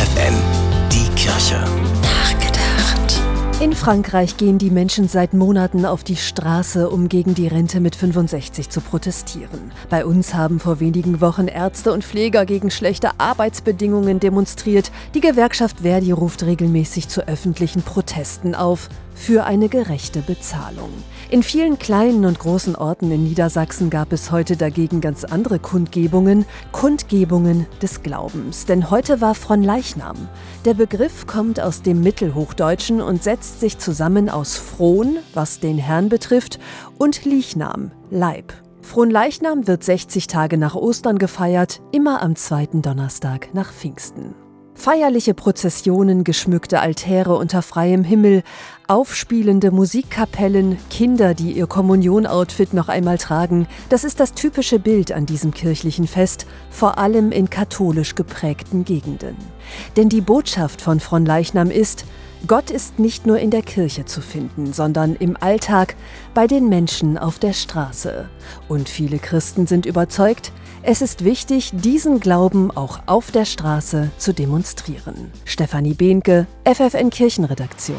FFN, die Kirche. Nachgedacht. In Frankreich gehen die Menschen seit Monaten auf die Straße, um gegen die Rente mit 65 zu protestieren. Bei uns haben vor wenigen Wochen Ärzte und Pfleger gegen schlechte Arbeitsbedingungen demonstriert. Die Gewerkschaft Verdi ruft regelmäßig zu öffentlichen Protesten auf für eine gerechte Bezahlung. In vielen kleinen und großen Orten in Niedersachsen gab es heute dagegen ganz andere Kundgebungen, Kundgebungen des Glaubens. Denn heute war Fronleichnam. Der Begriff kommt aus dem Mittelhochdeutschen und setzt sich zusammen aus Fron, was den Herrn betrifft, und Lichnam, Leib. Fronleichnam wird 60 Tage nach Ostern gefeiert, immer am zweiten Donnerstag nach Pfingsten. Feierliche Prozessionen, geschmückte Altäre unter freiem Himmel, aufspielende Musikkapellen, Kinder, die ihr Kommunionoutfit noch einmal tragen, das ist das typische Bild an diesem kirchlichen Fest, vor allem in katholisch geprägten Gegenden. Denn die Botschaft von Fronleichnam ist, Gott ist nicht nur in der Kirche zu finden, sondern im Alltag bei den Menschen auf der Straße. Und viele Christen sind überzeugt, es ist wichtig, diesen Glauben auch auf der Straße zu demonstrieren. Stefanie Behnke, FFN Kirchenredaktion.